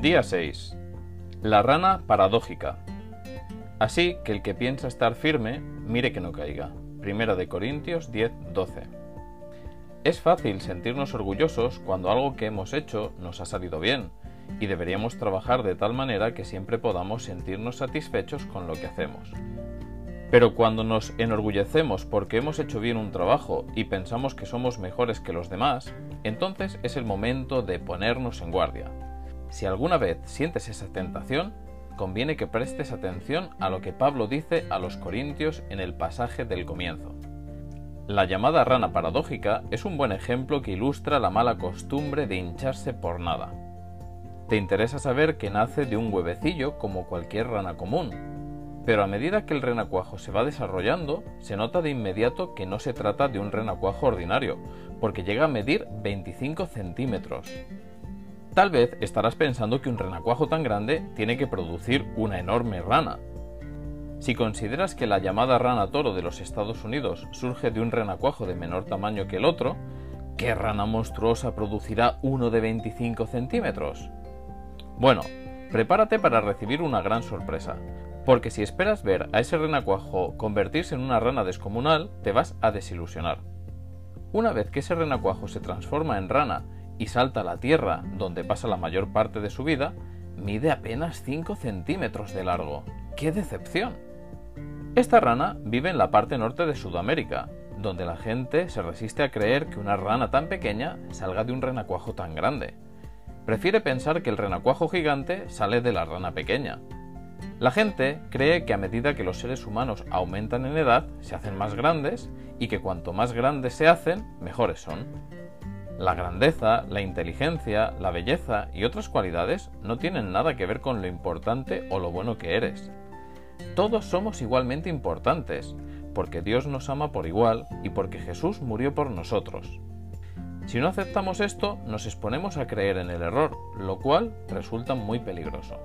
Día 6. La rana paradójica. Así que el que piensa estar firme, mire que no caiga. Primera de Corintios 10, 12. Es fácil sentirnos orgullosos cuando algo que hemos hecho nos ha salido bien, y deberíamos trabajar de tal manera que siempre podamos sentirnos satisfechos con lo que hacemos. Pero cuando nos enorgullecemos porque hemos hecho bien un trabajo y pensamos que somos mejores que los demás, entonces es el momento de ponernos en guardia si alguna vez sientes esa tentación, conviene que prestes atención a lo que Pablo dice a los Corintios en el pasaje del comienzo. La llamada rana paradójica es un buen ejemplo que ilustra la mala costumbre de hincharse por nada. Te interesa saber que nace de un huevecillo como cualquier rana común, pero a medida que el renacuajo se va desarrollando, se nota de inmediato que no se trata de un renacuajo ordinario, porque llega a medir 25 centímetros. Tal vez estarás pensando que un renacuajo tan grande tiene que producir una enorme rana. Si consideras que la llamada rana toro de los Estados Unidos surge de un renacuajo de menor tamaño que el otro, ¿qué rana monstruosa producirá uno de 25 centímetros? Bueno, prepárate para recibir una gran sorpresa, porque si esperas ver a ese renacuajo convertirse en una rana descomunal, te vas a desilusionar. Una vez que ese renacuajo se transforma en rana y salta a la Tierra, donde pasa la mayor parte de su vida, mide apenas 5 centímetros de largo. ¡Qué decepción! Esta rana vive en la parte norte de Sudamérica, donde la gente se resiste a creer que una rana tan pequeña salga de un renacuajo tan grande. Prefiere pensar que el renacuajo gigante sale de la rana pequeña. La gente cree que a medida que los seres humanos aumentan en edad, se hacen más grandes y que cuanto más grandes se hacen, mejores son. La grandeza, la inteligencia, la belleza y otras cualidades no tienen nada que ver con lo importante o lo bueno que eres. Todos somos igualmente importantes, porque Dios nos ama por igual y porque Jesús murió por nosotros. Si no aceptamos esto, nos exponemos a creer en el error, lo cual resulta muy peligroso.